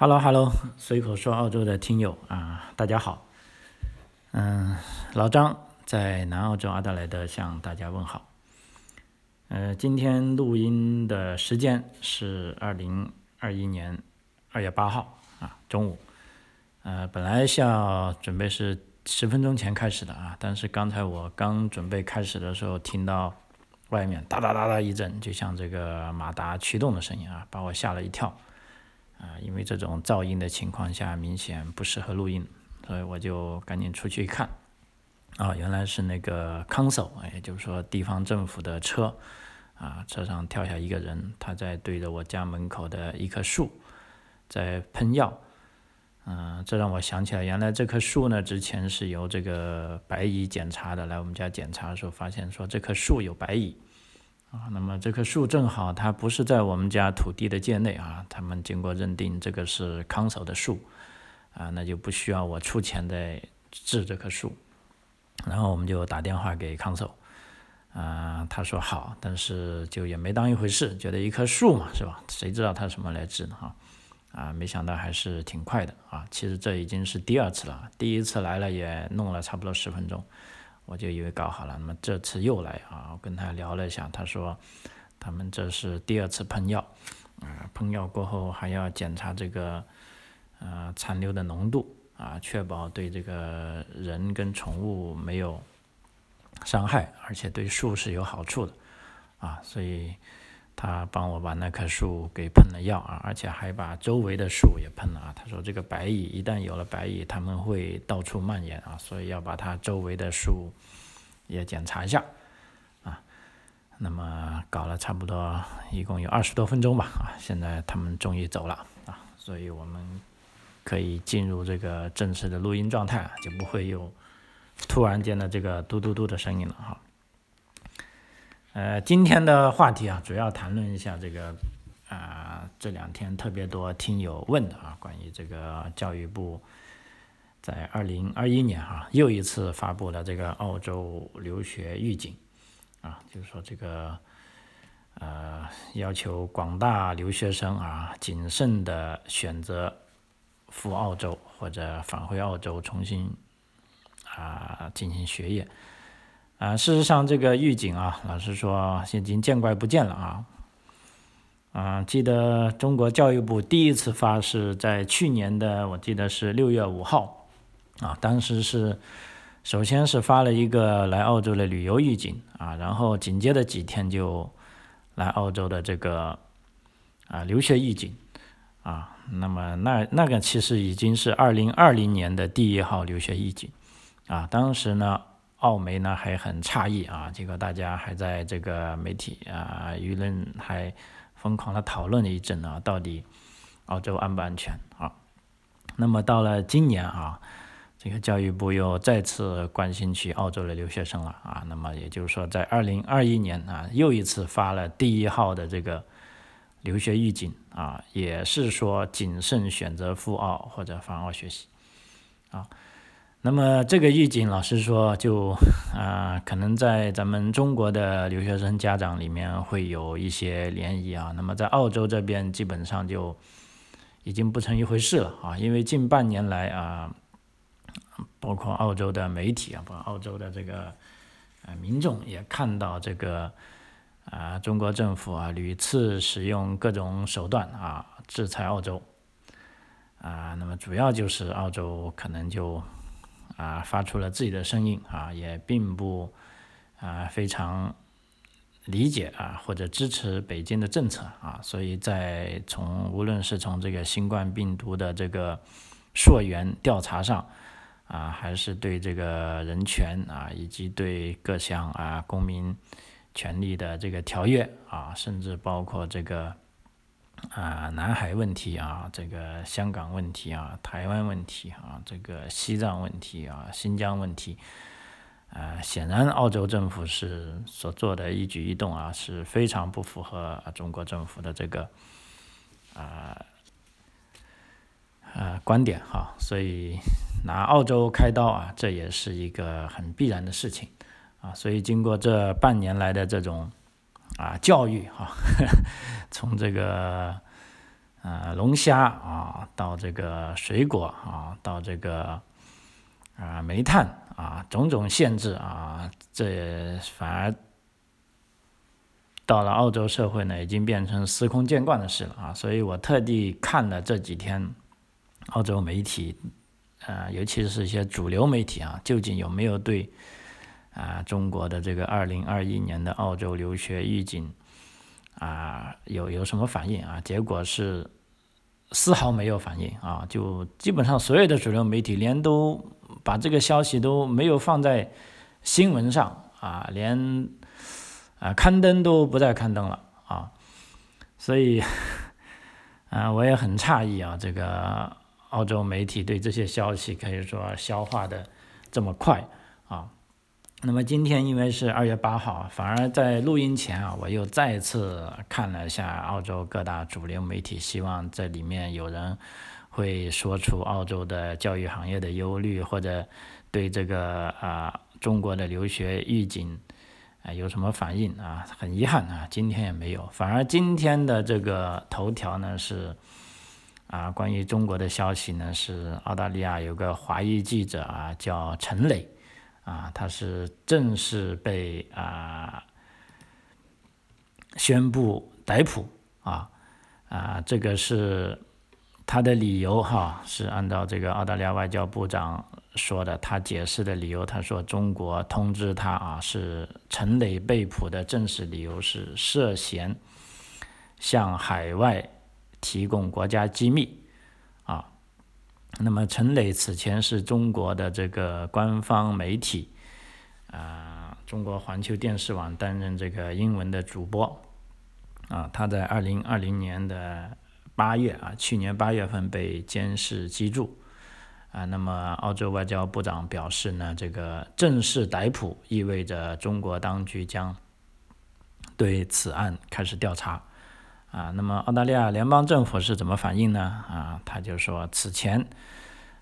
Hello，Hello，随口说澳洲的听友啊，大家好。嗯，老张在南澳洲阿德莱德向大家问好。呃，今天录音的时间是二零二一年二月八号啊，中午。呃，本来是要准备是十分钟前开始的啊，但是刚才我刚准备开始的时候，听到外面哒哒哒哒一阵，就像这个马达驱动的声音啊，把我吓了一跳。啊，因为这种噪音的情况下，明显不适合录音，所以我就赶紧出去看，啊，原来是那个 council，也就是说地方政府的车，啊，车上跳下一个人，他在对着我家门口的一棵树在喷药，嗯，这让我想起来，原来这棵树呢，之前是由这个白蚁检查的，来我们家检查的时候发现说这棵树有白蚁。啊，那么这棵树正好它不是在我们家土地的界内啊，他们经过认定这个是康守的树，啊，那就不需要我出钱再治这棵树，然后我们就打电话给康守，啊，他说好，但是就也没当一回事，觉得一棵树嘛，是吧？谁知道他什么来治呢？哈，啊，没想到还是挺快的啊，其实这已经是第二次了，第一次来了也弄了差不多十分钟。我就以为搞好了，那么这次又来啊！我跟他聊了一下，他说他们这是第二次喷药，啊，喷药过后还要检查这个呃残留的浓度啊，确保对这个人跟宠物没有伤害，而且对树是有好处的啊，所以。他帮我把那棵树给喷了药啊，而且还把周围的树也喷了啊。他说这个白蚁一旦有了白蚁，他们会到处蔓延啊，所以要把它周围的树也检查一下啊。那么搞了差不多一共有二十多分钟吧啊，现在他们终于走了啊，所以我们可以进入这个正式的录音状态，就不会有突然间的这个嘟嘟嘟的声音了哈。呃，今天的话题啊，主要谈论一下这个啊，这两天特别多听友问的啊，关于这个教育部在二零二一年啊，又一次发布了这个澳洲留学预警啊，就是说这个呃，要求广大留学生啊，谨慎的选择赴澳洲或者返回澳洲重新啊进行学业。啊，事实上，这个预警啊，老实说，已经见怪不怪了啊。啊，记得中国教育部第一次发是在去年的，我记得是六月五号，啊，当时是首先是发了一个来澳洲的旅游预警啊，然后紧接着几天就来澳洲的这个啊留学预警啊，那么那那个其实已经是二零二零年的第一号留学预警啊，当时呢。澳媒呢还很诧异啊，结果大家还在这个媒体啊舆论还疯狂的讨论了一阵啊，到底澳洲安不安全啊？那么到了今年啊，这个教育部又再次关心起澳洲的留学生了啊，那么也就是说在二零二一年啊又一次发了第一号的这个留学预警啊，也是说谨慎选择赴澳或者返澳学习啊。那么这个预警，老实说，就 啊，可能在咱们中国的留学生家长里面会有一些涟漪啊。那么在澳洲这边，基本上就已经不成一回事了啊。因为近半年来啊，包括澳洲的媒体啊，包括澳洲的这个呃民众也看到这个啊，中国政府啊屡次使用各种手段啊制裁澳洲啊。那么主要就是澳洲可能就。啊，发出了自己的声音啊，也并不啊非常理解啊或者支持北京的政策啊，所以在从无论是从这个新冠病毒的这个溯源调查上啊，还是对这个人权啊，以及对各项啊公民权利的这个条约啊，甚至包括这个。啊，南海问题啊，这个香港问题啊，台湾问题啊，这个西藏问题啊，新疆问题，啊，显然澳洲政府是所做的一举一动啊，是非常不符合中国政府的这个啊啊观点哈，所以拿澳洲开刀啊，这也是一个很必然的事情啊，所以经过这半年来的这种。啊，教育哈，从这个啊龙虾啊，到这个水果啊，到这个啊煤炭啊，种种限制啊，这反而到了澳洲社会呢，已经变成司空见惯的事了啊。所以我特地看了这几天澳洲媒体，啊，尤其是一些主流媒体啊，究竟有没有对啊中国的这个二零二一年的澳洲留学预警。啊，有有什么反应啊？结果是丝毫没有反应啊！就基本上所有的主流媒体连都把这个消息都没有放在新闻上啊，连啊刊登都不再刊登了啊！所以啊，我也很诧异啊，这个澳洲媒体对这些消息可以说消化的这么快啊！那么今天因为是二月八号，反而在录音前啊，我又再次看了一下澳洲各大主流媒体，希望这里面有人会说出澳洲的教育行业的忧虑，或者对这个啊中国的留学预警啊有什么反应啊？很遗憾啊，今天也没有。反而今天的这个头条呢是啊关于中国的消息呢是澳大利亚有个华裔记者啊叫陈磊。啊，他是正式被啊宣布逮捕啊啊，这个是他的理由哈，是按照这个澳大利亚外交部长说的，他解释的理由，他说中国通知他啊，是陈磊被捕的正式理由是涉嫌向海外提供国家机密。那么陈磊此前是中国的这个官方媒体，啊，中国环球电视网担任这个英文的主播，啊，他在二零二零年的八月啊，去年八月份被监视居住，啊，那么澳洲外交部长表示呢，这个正式逮捕意味着中国当局将对此案开始调查。啊，那么澳大利亚联邦政府是怎么反应呢？啊，他就说此前，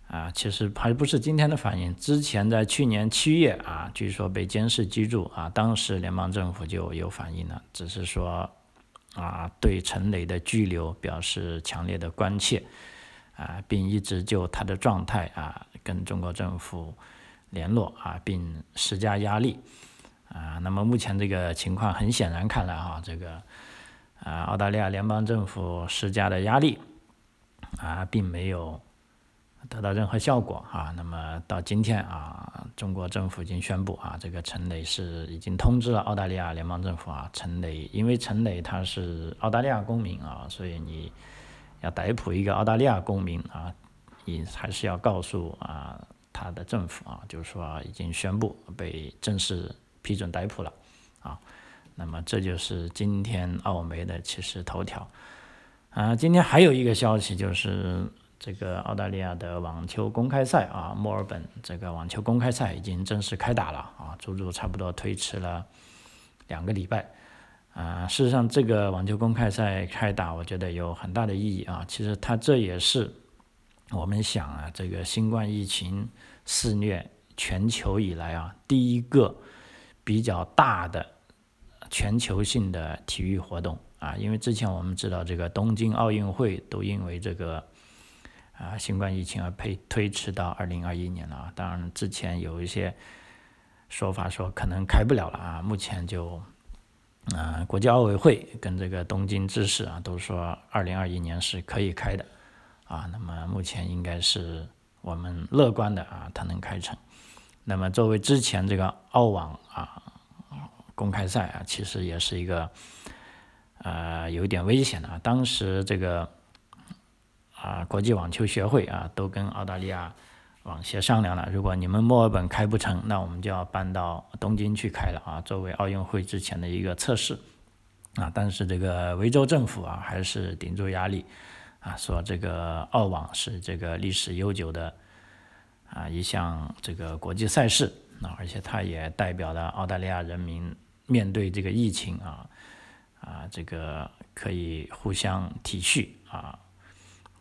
啊，其实还不是今天的反应，之前在去年七月啊，据说被监视居住啊，当时联邦政府就有反应了，只是说啊，对陈磊的拘留表示强烈的关切，啊，并一直就他的状态啊跟中国政府联络啊，并施加压力，啊，那么目前这个情况很显然看来哈，这个。啊，澳大利亚联邦政府施加的压力啊，并没有得到任何效果啊。那么到今天啊，中国政府已经宣布啊，这个陈磊是已经通知了澳大利亚联邦政府啊，陈磊因为陈磊他是澳大利亚公民啊，所以你要逮捕一个澳大利亚公民啊，你还是要告诉啊他的政府啊，就是说已经宣布被正式批准逮捕了啊。那么这就是今天澳媒的其实头条，啊，今天还有一个消息就是这个澳大利亚的网球公开赛啊，墨尔本这个网球公开赛已经正式开打了啊，足足差不多推迟了两个礼拜，啊，事实上这个网球公开赛开打，我觉得有很大的意义啊，其实它这也是我们想啊，这个新冠疫情肆虐全球以来啊，第一个比较大的。全球性的体育活动啊，因为之前我们知道这个东京奥运会都因为这个啊新冠疫情而推推迟到二零二一年了啊。当然之前有一些说法说可能开不了了啊，目前就啊国际奥委会跟这个东京知事啊都说二零二一年是可以开的啊。那么目前应该是我们乐观的啊，它能开成。那么作为之前这个澳网啊。公开赛啊，其实也是一个，呃，有点危险的啊。当时这个啊，国际网球协会啊，都跟澳大利亚网协商量了，如果你们墨尔本开不成，那我们就要搬到东京去开了啊，作为奥运会之前的一个测试啊。但是这个维州政府啊，还是顶住压力啊，说这个澳网是这个历史悠久的啊一项这个国际赛事啊，而且它也代表了澳大利亚人民。面对这个疫情啊，啊，这个可以互相体恤啊，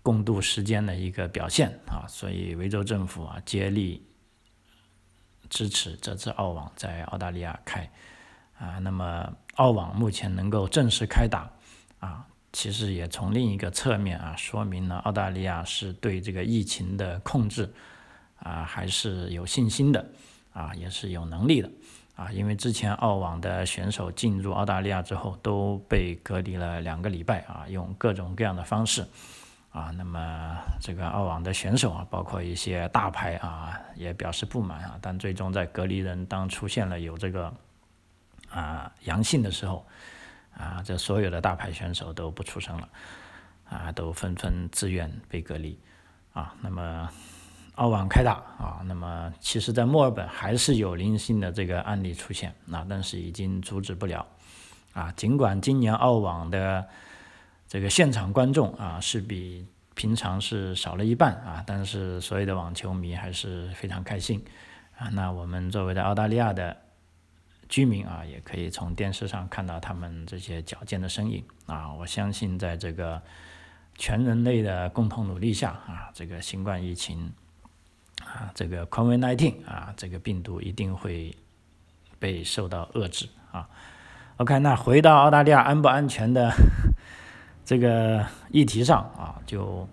共度时间的一个表现啊，所以维州政府啊接力支持这次澳网在澳大利亚开啊，那么澳网目前能够正式开打啊，其实也从另一个侧面啊，说明了澳大利亚是对这个疫情的控制啊还是有信心的啊，也是有能力的。啊。因为之前澳网的选手进入澳大利亚之后都被隔离了两个礼拜啊，用各种各样的方式啊。那么这个澳网的选手啊，包括一些大牌啊，也表示不满啊。但最终在隔离人当出现了有这个啊阳性的时候。啊，这所有的大牌选手都不出声了，啊，都纷纷自愿被隔离，啊，那么澳网开打啊，那么其实，在墨尔本还是有零星的这个案例出现，啊，但是已经阻止不了，啊，尽管今年澳网的这个现场观众啊是比平常是少了一半啊，但是所有的网球迷还是非常开心，啊，那我们作为在澳大利亚的。居民啊，也可以从电视上看到他们这些矫健的身影啊！我相信，在这个全人类的共同努力下啊，这个新冠疫情啊，这个 COVID-19 啊，这个病毒一定会被受到遏制啊。OK，那回到澳大利亚安不安全的 这个议题上啊，就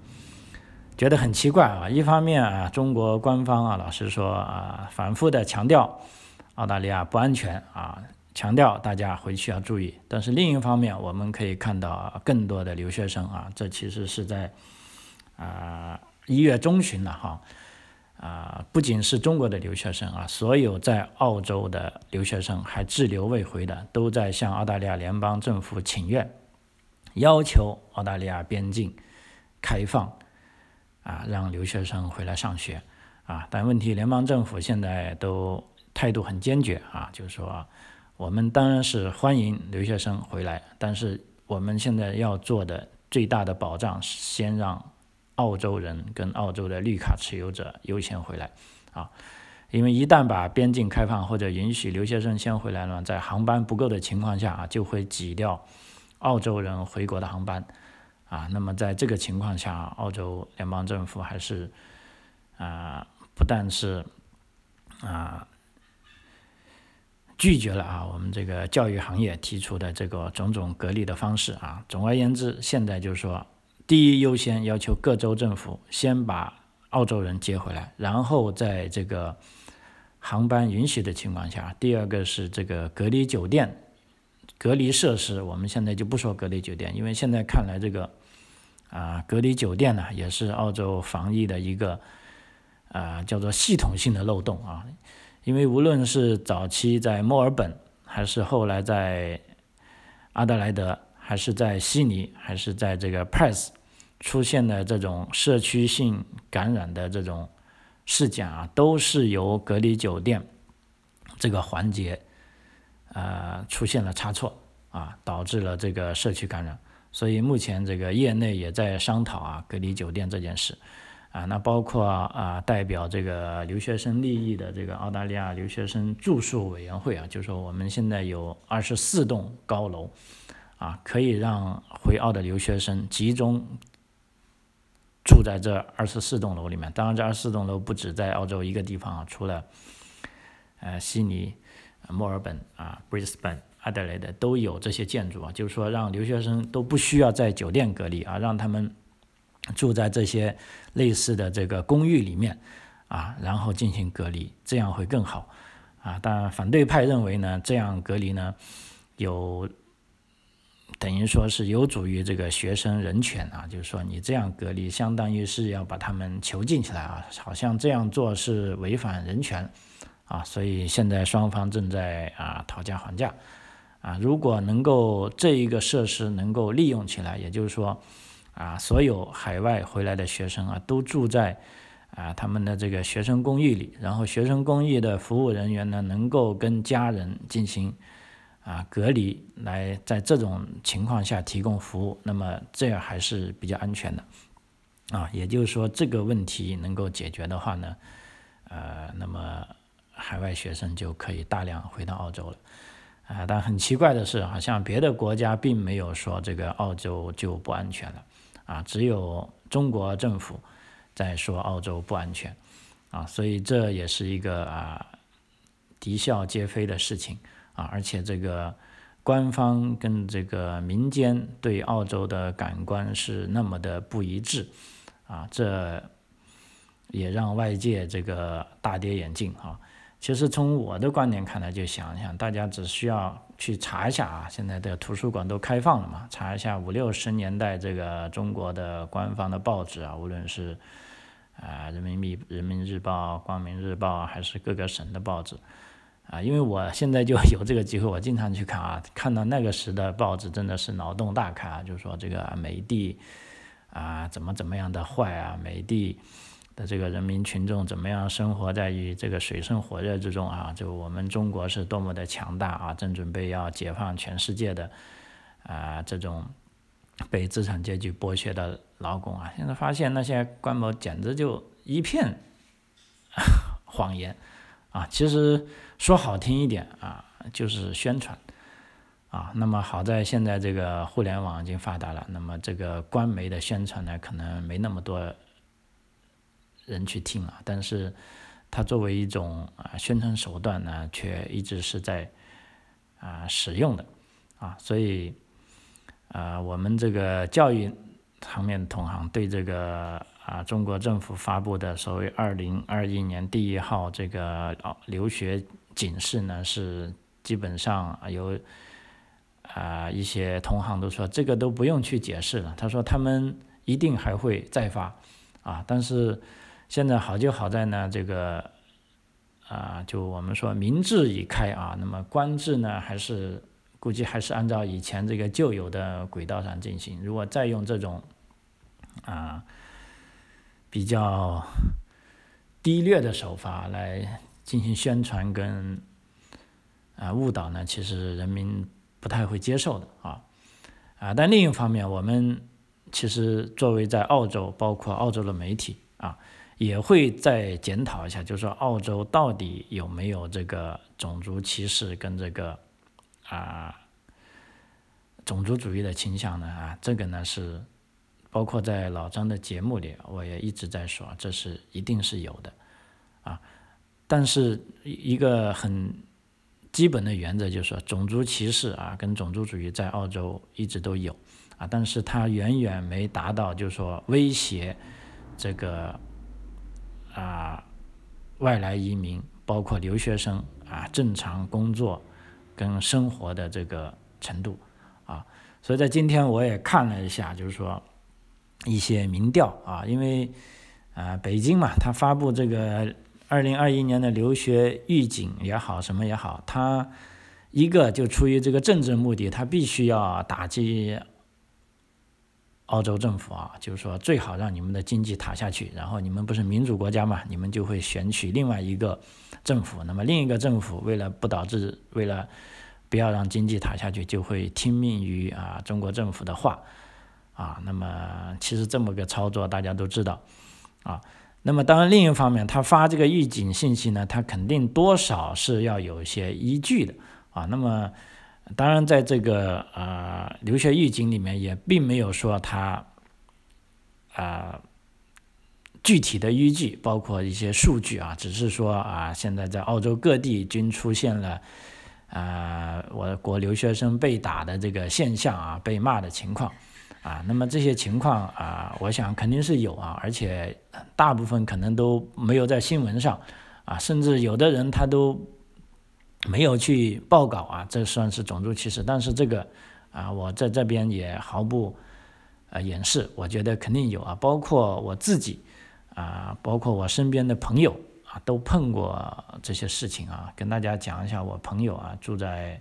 觉得很奇怪啊。一方面啊，中国官方啊，老实说啊，反复的强调。澳大利亚不安全啊，强调大家回去要注意。但是另一方面，我们可以看到更多的留学生啊，这其实是在啊一月中旬了哈啊，不仅是中国的留学生啊，所有在澳洲的留学生还滞留未回的，都在向澳大利亚联邦政府请愿，要求澳大利亚边境开放啊，让留学生回来上学啊。但问题，联邦政府现在都。态度很坚决啊，就是说，我们当然是欢迎留学生回来，但是我们现在要做的最大的保障是先让澳洲人跟澳洲的绿卡持有者优先回来啊，因为一旦把边境开放或者允许留学生先回来呢，在航班不够的情况下啊，就会挤掉澳洲人回国的航班啊，那么在这个情况下，澳洲联邦政府还是啊，不但是啊。拒绝了啊，我们这个教育行业提出的这个种种隔离的方式啊。总而言之，现在就是说，第一优先要求各州政府先把澳洲人接回来，然后在这个航班允许的情况下，第二个是这个隔离酒店、隔离设施。我们现在就不说隔离酒店，因为现在看来这个啊隔离酒店呢，也是澳洲防疫的一个啊叫做系统性的漏洞啊。因为无论是早期在墨尔本，还是后来在阿德莱德，还是在悉尼，还是在这个 Perth 出现的这种社区性感染的这种事件啊，都是由隔离酒店这个环节呃出现了差错啊，导致了这个社区感染。所以目前这个业内也在商讨啊隔离酒店这件事。啊，那包括啊，代表这个留学生利益的这个澳大利亚留学生住宿委员会啊，就说我们现在有二十四栋高楼，啊，可以让回澳的留学生集中住在这二十四栋楼里面。当然，这二十四栋楼不止在澳洲一个地方啊，除了呃悉尼、墨尔本啊、Brisbane、阿德莱德都有这些建筑啊，就是说让留学生都不需要在酒店隔离啊，让他们。住在这些类似的这个公寓里面，啊，然后进行隔离，这样会更好，啊，当然反对派认为呢，这样隔离呢，有等于说是有助于这个学生人权啊，就是说你这样隔离，相当于是要把他们囚禁起来啊，好像这样做是违反人权，啊，所以现在双方正在啊讨价还价，啊，如果能够这一个设施能够利用起来，也就是说。啊，所有海外回来的学生啊，都住在啊他们的这个学生公寓里，然后学生公寓的服务人员呢，能够跟家人进行啊隔离，来在这种情况下提供服务，那么这样还是比较安全的啊。也就是说，这个问题能够解决的话呢，呃，那么海外学生就可以大量回到澳洲了啊。但很奇怪的是，好像别的国家并没有说这个澳洲就不安全了。啊，只有中国政府在说澳洲不安全，啊，所以这也是一个啊啼笑皆非的事情啊，而且这个官方跟这个民间对澳洲的感官是那么的不一致，啊，这也让外界这个大跌眼镜啊。其实从我的观点看来，就想想大家只需要去查一下啊，现在的图书馆都开放了嘛，查一下五六十年代这个中国的官方的报纸啊，无论是啊人民币人民日报、光明日报还是各个省的报纸。啊，因为我现在就 有这个机会，我经常去看啊，看到那个时的报纸真的是脑洞大开啊，就是说这个美帝啊怎么怎么样的坏啊，美帝的这个人民群众怎么样生活在于这个水深火热之中啊，就我们中国是多么的强大啊，正准备要解放全世界的啊这种被资产阶级剥削的劳工啊，现在发现那些官媒简直就一片 谎言。啊，其实说好听一点啊，就是宣传，啊，那么好在现在这个互联网已经发达了，那么这个官媒的宣传呢，可能没那么多人去听了，但是它作为一种啊宣传手段呢，却一直是在啊使用的，啊，所以啊我们这个教育方面同行对这个。啊，中国政府发布的所谓“二零二一年第一号”这个留学警示呢，是基本上有啊一些同行都说这个都不用去解释了。他说他们一定还会再发啊，但是现在好就好在呢，这个啊就我们说民智已开啊，那么官制呢还是估计还是按照以前这个旧有的轨道上进行。如果再用这种啊。比较低劣的手法来进行宣传跟啊误导呢，其实人民不太会接受的啊啊。但另一方面，我们其实作为在澳洲，包括澳洲的媒体啊，也会再检讨一下，就是说澳洲到底有没有这个种族歧视跟这个啊种族主义的倾向呢？啊，这个呢是。包括在老张的节目里，我也一直在说，这是一定是有的，啊，但是一个很基本的原则就是说，种族歧视啊，跟种族主义在澳洲一直都有，啊，但是它远远没达到，就是说威胁这个啊外来移民，包括留学生啊正常工作跟生活的这个程度，啊，所以在今天我也看了一下，就是说。一些民调啊，因为啊，北京嘛，他发布这个二零二一年的留学预警也好，什么也好，他一个就出于这个政治目的，他必须要打击澳洲政府啊，就是说最好让你们的经济塌下去，然后你们不是民主国家嘛，你们就会选取另外一个政府，那么另一个政府为了不导致，为了不要让经济塌下去，就会听命于啊中国政府的话。啊，那么其实这么个操作大家都知道，啊，那么当然另一方面，他发这个预警信息呢，他肯定多少是要有一些依据的，啊，那么当然在这个呃留学预警里面也并没有说他啊具体的依据，包括一些数据啊，只是说啊现在在澳洲各地均出现了啊我国留学生被打的这个现象啊，被骂的情况。啊，那么这些情况啊，我想肯定是有啊，而且大部分可能都没有在新闻上，啊，甚至有的人他都没有去报告啊，这算是种族歧视。但是这个啊，我在这边也毫不呃掩饰，我觉得肯定有啊，包括我自己啊，包括我身边的朋友啊，都碰过这些事情啊。跟大家讲一下，我朋友啊住在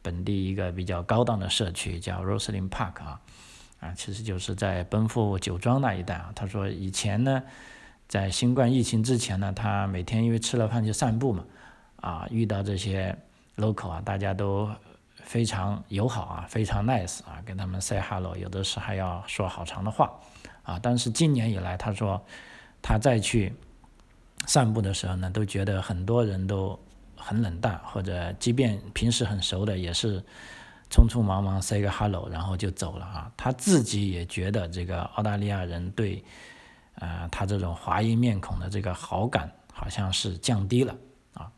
本地一个比较高档的社区，叫 Roslyn Park 啊。啊，其实就是在奔赴酒庄那一带啊。他说以前呢，在新冠疫情之前呢，他每天因为吃了饭就散步嘛，啊，遇到这些 local 啊，大家都非常友好啊，非常 nice 啊，跟他们 say hello，有的时候还要说好长的话啊。但是今年以来，他说他再去散步的时候呢，都觉得很多人都很冷淡，或者即便平时很熟的也是。匆匆忙忙 say 个 hello，然后就走了啊。他自己也觉得这个澳大利亚人对，呃，他这种华裔面孔的这个好感好像是降低了啊。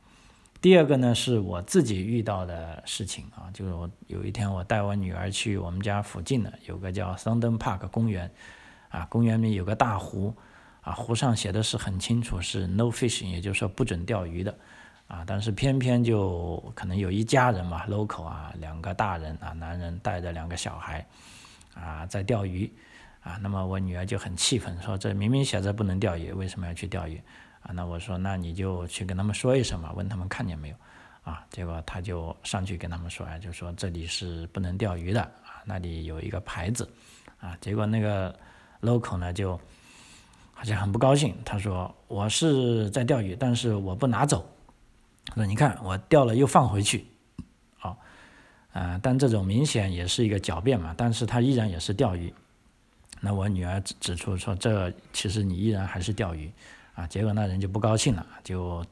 第二个呢是我自己遇到的事情啊，就是我有一天我带我女儿去我们家附近的有个叫 s u n d e n Park 公园，啊，公园里有个大湖，啊，湖上写的是很清楚是 No fishing，也就是说不准钓鱼的。啊，但是偏偏就可能有一家人嘛，local 啊，两个大人啊，男人带着两个小孩，啊，在钓鱼，啊，那么我女儿就很气愤，说这明明写着不能钓鱼，为什么要去钓鱼？啊，那我说那你就去跟他们说一声嘛，问他们看见没有？啊，结果他就上去跟他们说，啊，就说这里是不能钓鱼的，啊，那里有一个牌子，啊，结果那个 local 呢就好像很不高兴，他说我是在钓鱼，但是我不拿走。说你看我钓了又放回去，好，啊，但这种明显也是一个狡辩嘛，但是他依然也是钓鱼。那我女儿指指出说，这其实你依然还是钓鱼，啊，结果那人就不高兴了，就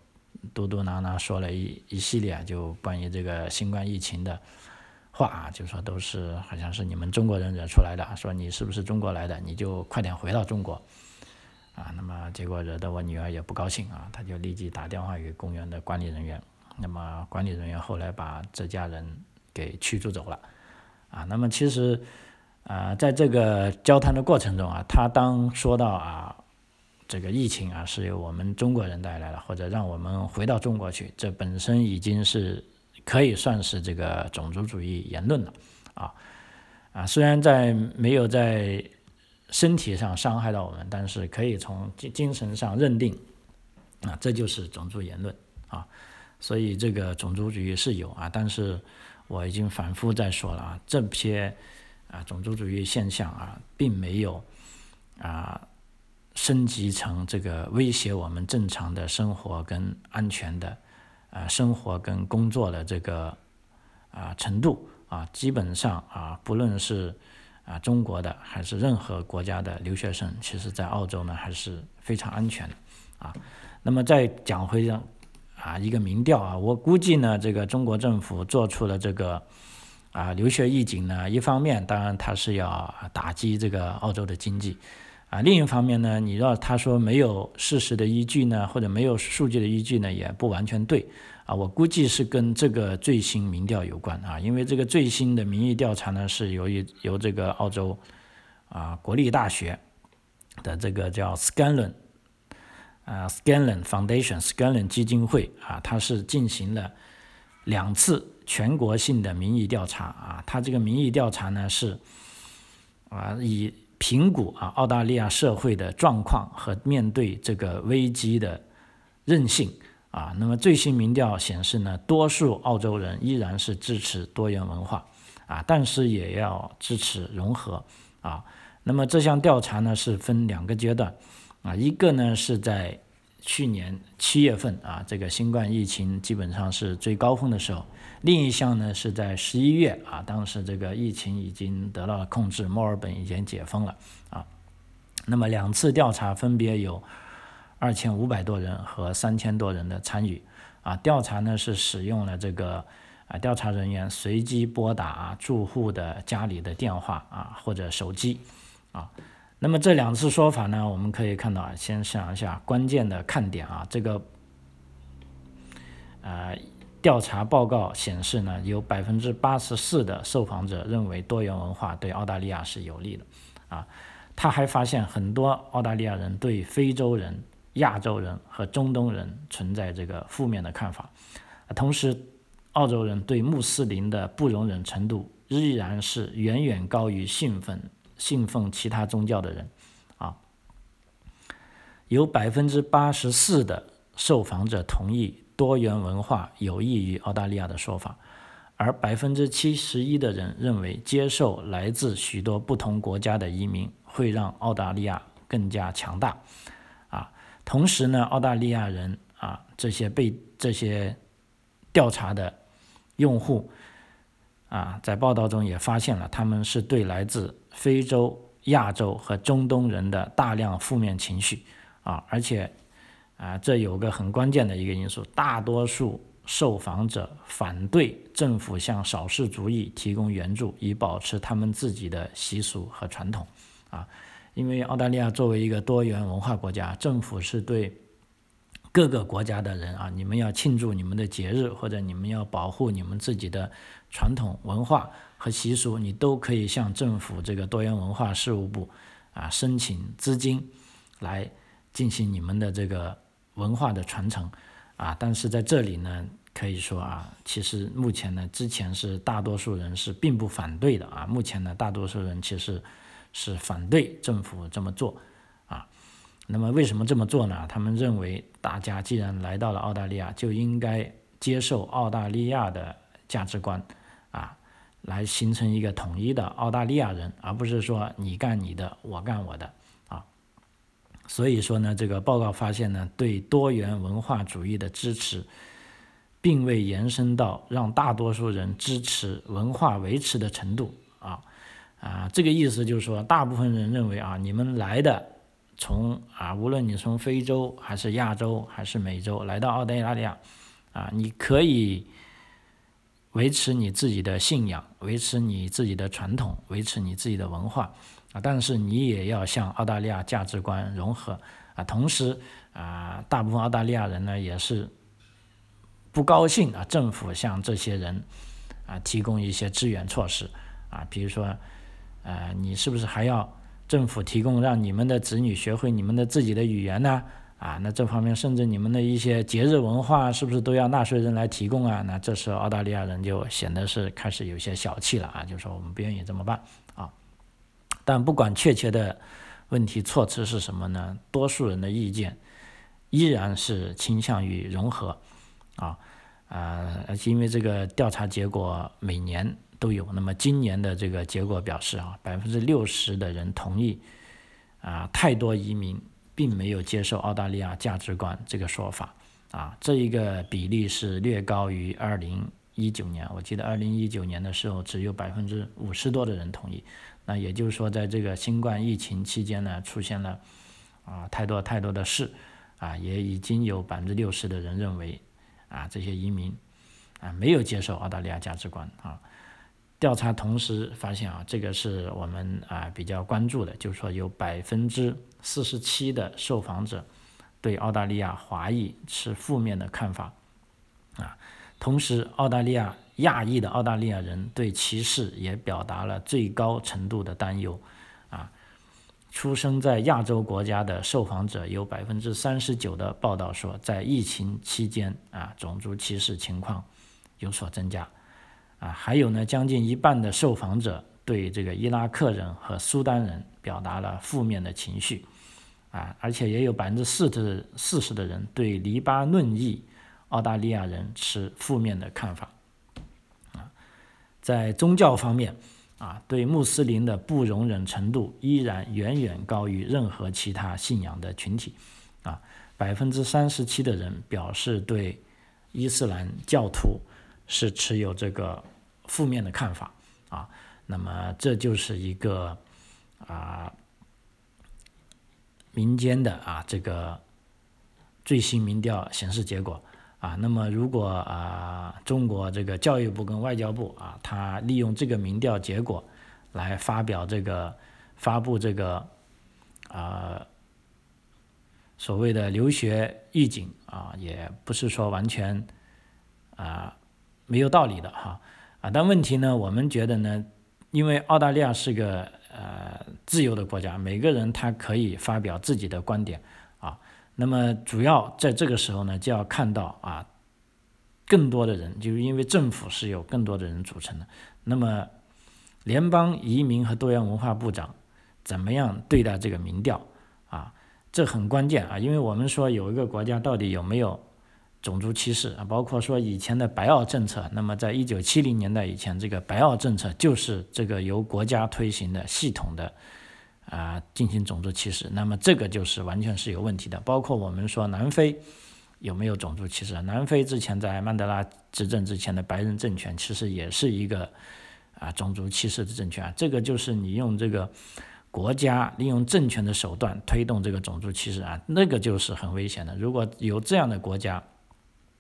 嘟嘟囔囔说了一一系列就关于这个新冠疫情的话啊，就说都是好像是你们中国人惹出来的，说你是不是中国来的，你就快点回到中国。啊，那么结果惹得我女儿也不高兴啊，她就立即打电话给公园的管理人员。那么管理人员后来把这家人给驱逐走了。啊，那么其实啊，在这个交谈的过程中啊，他当说到啊，这个疫情啊是由我们中国人带来的，或者让我们回到中国去，这本身已经是可以算是这个种族主义言论了。啊啊，虽然在没有在。身体上伤害到我们，但是可以从精精神上认定，啊，这就是种族言论啊，所以这个种族主义是有啊，但是我已经反复在说了啊，这些啊种族主义现象啊，并没有啊升级成这个威胁我们正常的生活跟安全的啊生活跟工作的这个啊程度啊，基本上啊，不论是。啊，中国的还是任何国家的留学生，其实在澳洲呢还是非常安全的啊。那么再讲回上啊一个民调啊，我估计呢，这个中国政府做出了这个啊留学预警呢，一方面当然他是要打击这个澳洲的经济啊，另一方面呢，你要他说没有事实的依据呢，或者没有数据的依据呢，也不完全对。啊，我估计是跟这个最新民调有关啊，因为这个最新的民意调查呢，是由于由这个澳洲啊国立大学的这个叫 Scanlon 啊 Scanlon Foundation Scanlon 基金会啊，它是进行了两次全国性的民意调查啊，它这个民意调查呢是啊以评估啊澳大利亚社会的状况和面对这个危机的韧性。啊，那么最新民调显示呢，多数澳洲人依然是支持多元文化，啊，但是也要支持融合，啊，那么这项调查呢是分两个阶段，啊，一个呢是在去年七月份啊，这个新冠疫情基本上是最高峰的时候，另一项呢是在十一月啊，当时这个疫情已经得到了控制，墨尔本已经解封了，啊，那么两次调查分别有。二千五百多人和三千多人的参与，啊，调查呢是使用了这个啊，调查人员随机拨打住户的家里的电话啊或者手机，啊，那么这两次说法呢，我们可以看到啊，先想一下关键的看点啊，这个呃调查报告显示呢，有百分之八十四的受访者认为多元文化对澳大利亚是有利的，啊，他还发现很多澳大利亚人对非洲人。亚洲人和中东人存在这个负面的看法，同时，澳洲人对穆斯林的不容忍程度依然是远远高于信奉信奉其他宗教的人，啊，有百分之八十四的受访者同意多元文化有益于澳大利亚的说法，而百分之七十一的人认为接受来自许多不同国家的移民会让澳大利亚更加强大。啊同时呢，澳大利亚人啊，这些被这些调查的用户啊，在报道中也发现了，他们是对来自非洲、亚洲和中东人的大量负面情绪啊，而且啊，这有个很关键的一个因素，大多数受访者反对政府向少数族裔提供援助，以保持他们自己的习俗和传统啊。因为澳大利亚作为一个多元文化国家，政府是对各个国家的人啊，你们要庆祝你们的节日，或者你们要保护你们自己的传统文化和习俗，你都可以向政府这个多元文化事务部啊申请资金，来进行你们的这个文化的传承啊。但是在这里呢，可以说啊，其实目前呢，之前是大多数人是并不反对的啊。目前呢，大多数人其实是反对政府这么做啊。那么为什么这么做呢？他们认为，大家既然来到了澳大利亚，就应该接受澳大利亚的价值观，啊，来形成一个统一的澳大利亚人，而不是说你干你的，我干我的，所以说呢，这个报告发现呢，对多元文化主义的支持，并未延伸到让大多数人支持文化维持的程度，啊，啊，这个意思就是说，大部分人认为啊，你们来的。从啊，无论你从非洲还是亚洲还是美洲来到澳大利亚，啊，你可以维持你自己的信仰，维持你自己的传统，维持你自己的文化，啊，但是你也要向澳大利亚价值观融合，啊，同时啊，大部分澳大利亚人呢也是不高兴啊，政府向这些人啊提供一些支援措施，啊，比如说，呃，你是不是还要？政府提供让你们的子女学会你们的自己的语言呢？啊，那这方面甚至你们的一些节日文化是不是都要纳税人来提供啊？那这时候澳大利亚人就显得是开始有些小气了啊，就说我们不愿意这么办。但不管确切的问题措辞是什么呢？多数人的意见依然是倾向于融合啊啊，而且因为这个调查结果每年。都有。那么今年的这个结果表示啊，百分之六十的人同意啊，太多移民并没有接受澳大利亚价值观这个说法啊，这一个比例是略高于二零一九年。我记得二零一九年的时候只有百分之五十多的人同意。那也就是说，在这个新冠疫情期间呢，出现了啊太多太多的事啊，也已经有百分之六十的人认为啊这些移民啊没有接受澳大利亚价值观啊。调查同时发现啊，这个是我们啊比较关注的，就是说有百分之四十七的受访者对澳大利亚华裔持负面的看法啊。同时，澳大利亚亚裔的澳大利亚人对歧视也表达了最高程度的担忧啊。出生在亚洲国家的受访者有百分之三十九的报道说，在疫情期间啊，种族歧视情况有所增加。啊，还有呢，将近一半的受访者对这个伊拉克人和苏丹人表达了负面的情绪，啊，而且也有百分之四十四十的人对黎巴嫩裔澳大利亚人持负面的看法，啊，在宗教方面，啊，对穆斯林的不容忍程度依然远远高于任何其他信仰的群体，啊，百分之三十七的人表示对伊斯兰教徒是持有这个。负面的看法。啊，那么这就是一个啊民间的啊这个最新民调显示结果。啊，那么如果啊中国这个教育部跟外交部啊，他利用这个民调结果来发表这个发布这个啊所谓的留学预警啊，也不是说完全啊没有道理的哈。啊，但问题呢？我们觉得呢，因为澳大利亚是个呃自由的国家，每个人他可以发表自己的观点。那么主要在这个时候呢，就要看到啊，更多的人，就是因为政府是由更多的人组成的。那么，联邦移民和多元文化部长怎么样对待这个民调啊？这很关键啊，因为我们说有一个国家到底有没有？种族歧视啊，包括说以前的白澳政策，那么在一九七零年代以前，这个白澳政策就是这个由国家推行的系统的啊进行种族歧视，那么这个就是完全是有问题的。包括我们说南非有没有种族歧视？南非之前在曼德拉执政之前的白人政权，其实也是一个啊种族歧视的政权。这个就是你用这个国家利用政权的手段推动这个种族歧视啊，那个就是很危险的。如果有这样的国家，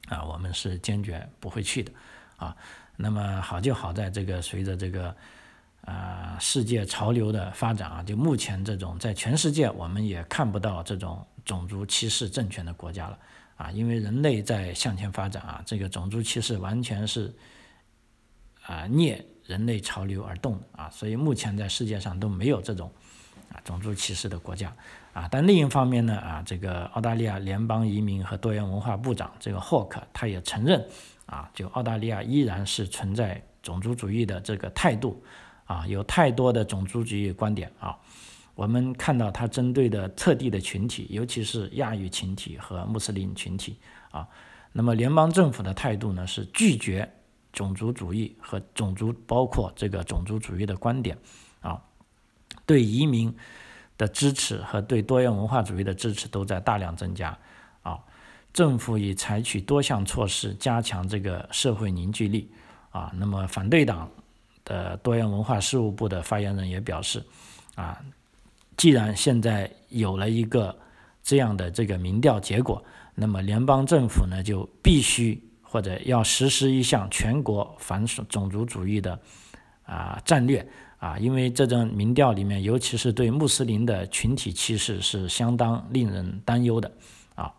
啊，我们是坚决不会去的，啊，那么好就好在这个随着这个啊世界潮流的发展啊，就目前这种在全世界我们也看不到这种种族歧视政权的国家了，啊，因为人类在向前发展啊，这个种族歧视完全是啊逆人类潮流而动的啊，所以目前在世界上都没有这种啊种族歧视的国家啊。但另一方面呢啊，这个澳大利亚联邦移民和多元文化部长这个霍克他也承认啊，就澳大利亚依然是存在种族主义的这个态度啊，有太多的种族主义观点啊。我们看到他针对的特定的群体，尤其是亚裔群体和穆斯林群体啊，那么联邦政府的态度呢是拒绝种族主义和种族包括这个种族主义的观点啊，对移民的支持和对多元文化主义的支持都在大量增加啊，政府已采取多项措施加强这个社会凝聚力啊，那么反对党呃多元文化事务部的发言人也表示啊。既然现在有了一个这样的这个民调结果，那么联邦政府呢就必须或者要实施一项全国反种族主义的啊战略啊，因为这种民调里面，尤其是对穆斯林的群体歧视是相当令人担忧的啊，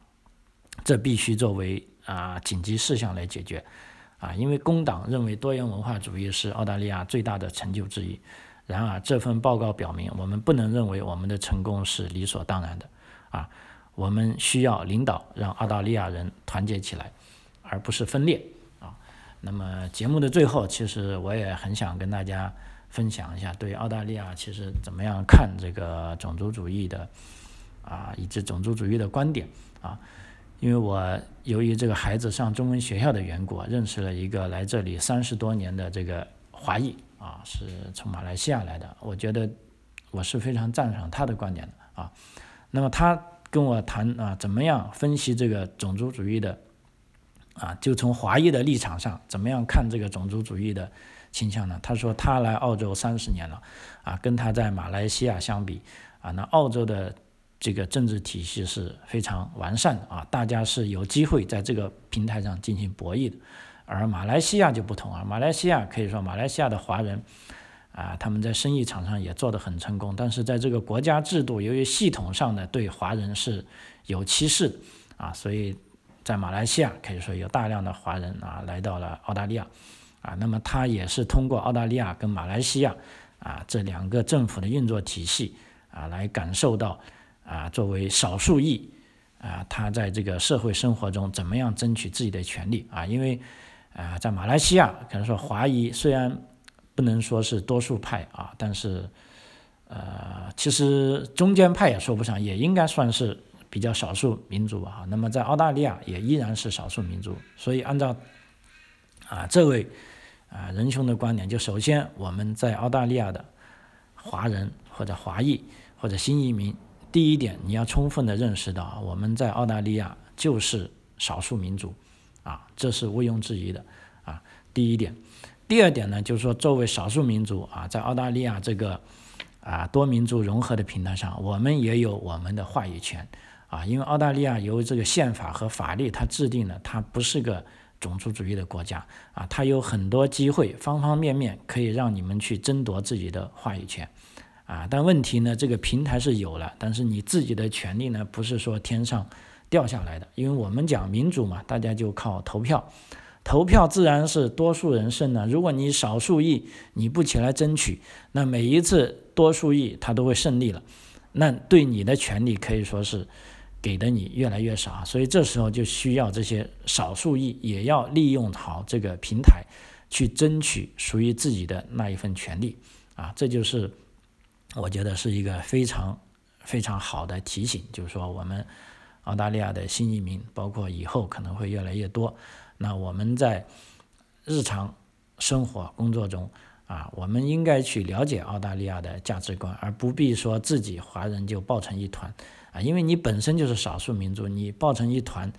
这必须作为啊紧急事项来解决啊，因为工党认为多元文化主义是澳大利亚最大的成就之一。然而，这份报告表明，我们不能认为我们的成功是理所当然的，啊，我们需要领导让澳大利亚人团结起来，而不是分裂，啊。那么节目的最后，其实我也很想跟大家分享一下，对澳大利亚其实怎么样看这个种族主义的，啊，以及种族主义的观点，啊，因为我由于这个孩子上中文学校的缘故，认识了一个来这里三十多年的这个华裔。啊，是从马来西亚来的，我觉得我是非常赞赏他的观点的啊。那么他跟我谈啊，怎么样分析这个种族主义的啊？就从华裔的立场上，怎么样看这个种族主义的倾向呢？他说他来澳洲三十年了啊，跟他在马来西亚相比啊，那澳洲的这个政治体系是非常完善的啊，大家是有机会在这个平台上进行博弈的。而马来西亚就不同啊，马来西亚可以说马来西亚的华人啊，他们在生意场上也做得很成功，但是在这个国家制度由于系统上呢对华人是有歧视啊，所以在马来西亚可以说有大量的华人啊来到了澳大利亚啊，那么他也是通过澳大利亚跟马来西亚啊这两个政府的运作体系啊来感受到啊作为少数裔啊他在这个社会生活中怎么样争取自己的权利啊，因为。啊，在马来西亚，可能说华裔虽然不能说是多数派啊，但是，呃，其实中间派也说不上，也应该算是比较少数民族吧。那么在澳大利亚也依然是少数民族，所以按照啊这位啊仁兄的观点，就首先我们在澳大利亚的华人或者华裔或者新移民，第一点你要充分的认识到啊，我们在澳大利亚就是少数民族。啊，这是毋庸置疑的啊。第一点，第二点呢，就是说，作为少数民族啊，在澳大利亚这个啊多民族融合的平台上，我们也有我们的话语权啊。因为澳大利亚由这个宪法和法律它制定的，它不是个种族主义的国家啊，它有很多机会，方方面面可以让你们去争夺自己的话语权啊。但问题呢，这个平台是有了，但是你自己的权利呢，不是说天上。掉下来的，因为我们讲民主嘛，大家就靠投票，投票自然是多数人胜呢。如果你少数裔你不起来争取，那每一次多数裔他都会胜利了，那对你的权利可以说是给的你越来越少。所以这时候就需要这些少数裔也要利用好这个平台，去争取属于自己的那一份权利啊。这就是我觉得是一个非常非常好的提醒，就是说我们。澳大利亚的新移民，包括以后可能会越来越多。那我们在日常生活工作中啊，我们应该去了解澳大利亚的价值观，而不必说自己华人就抱成一团啊。因为你本身就是少数民族，你抱成一团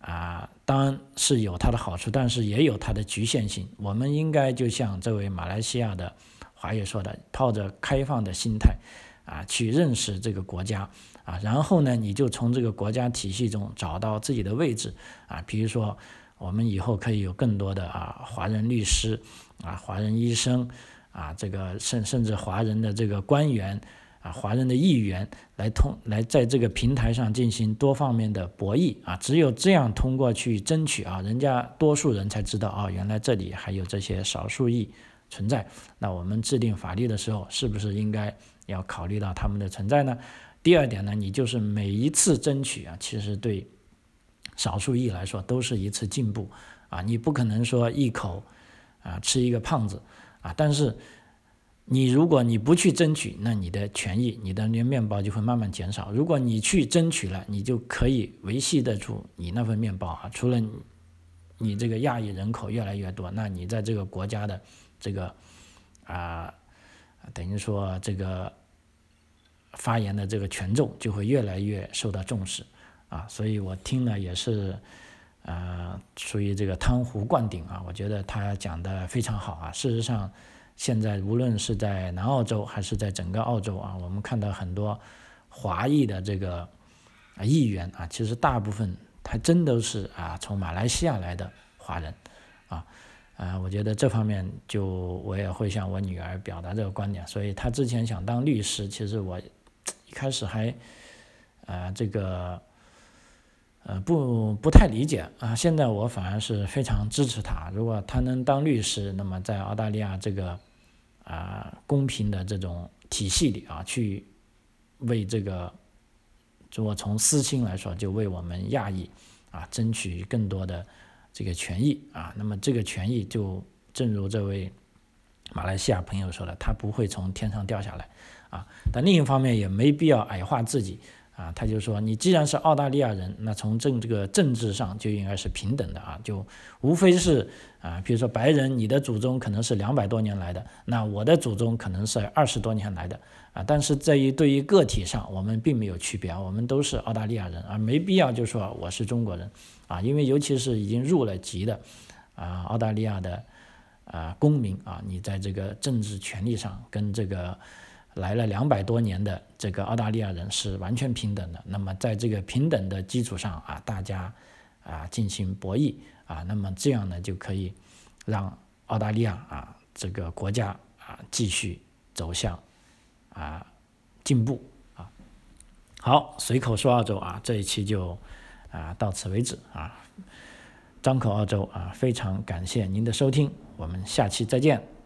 啊，当然是有它的好处，但是也有它的局限性。我们应该就像这位马来西亚的华裔说的，抱着开放的心态啊，去认识这个国家。啊，然后呢，你就从这个国家体系中找到自己的位置啊。比如说，我们以后可以有更多的啊华人律师啊、华人医生啊，这个甚甚至华人的这个官员啊华人的议员来通来在这个平台上进行多方面的博弈啊，只有这样通过去争取啊，人家多数人才知道啊，原来这里还有这些少数裔存在。那我们制定法律的时候，是不是应该要考虑到他们的存在呢？第二点呢，你就是每一次争取啊，其实对少数裔来说都是一次进步啊。你不可能说一口啊吃一个胖子啊，但是你如果你不去争取，那你的权益、你的那面包就会慢慢减少。如果你去争取了，你就可以维系得住你那份面包啊。除了你这个亚裔人口越来越多，那你在这个国家的这个啊，等于说这个。发言的这个权重就会越来越受到重视，啊，所以我听了也是，呃，属于这个汤壶灌顶啊，我觉得他讲的非常好啊。事实上，现在无论是在南澳洲还是在整个澳洲啊，我们看到很多华裔的这个啊议员啊，其实大部分还真都是啊从马来西亚来的华人，啊。啊，我觉得这方面就我也会向我女儿表达这个观点，所以她之前想当律师，其实我一开始还啊这个呃不不太理解啊，现在我反而是非常支持她。如果她能当律师，那么在澳大利亚这个啊公平的这种体系里啊，去为这个如果从私心来说，就为我们亚裔啊争取更多的。这个权益啊，那么这个权益就正如这位马来西亚朋友说的，他不会从天上掉下来啊。但另一方面也没必要矮化自己啊。他就说，你既然是澳大利亚人，那从政这个政治上就应该是平等的啊。就无非是啊，比如说白人，你的祖宗可能是两百多年来的，那我的祖宗可能是二十多年来的啊。但是在于对于个体上，我们并没有区别啊，我们都是澳大利亚人啊，没必要就说我是中国人。啊，因为尤其是已经入了籍的啊，澳大利亚的啊公民啊，你在这个政治权利上跟这个来了两百多年的这个澳大利亚人是完全平等的。那么在这个平等的基础上啊，大家啊进行博弈啊，那么这样呢就可以让澳大利亚啊这个国家啊继续走向啊进步啊。好，随口说澳洲啊，这一期就。啊，到此为止啊！张口澳洲啊，非常感谢您的收听，我们下期再见。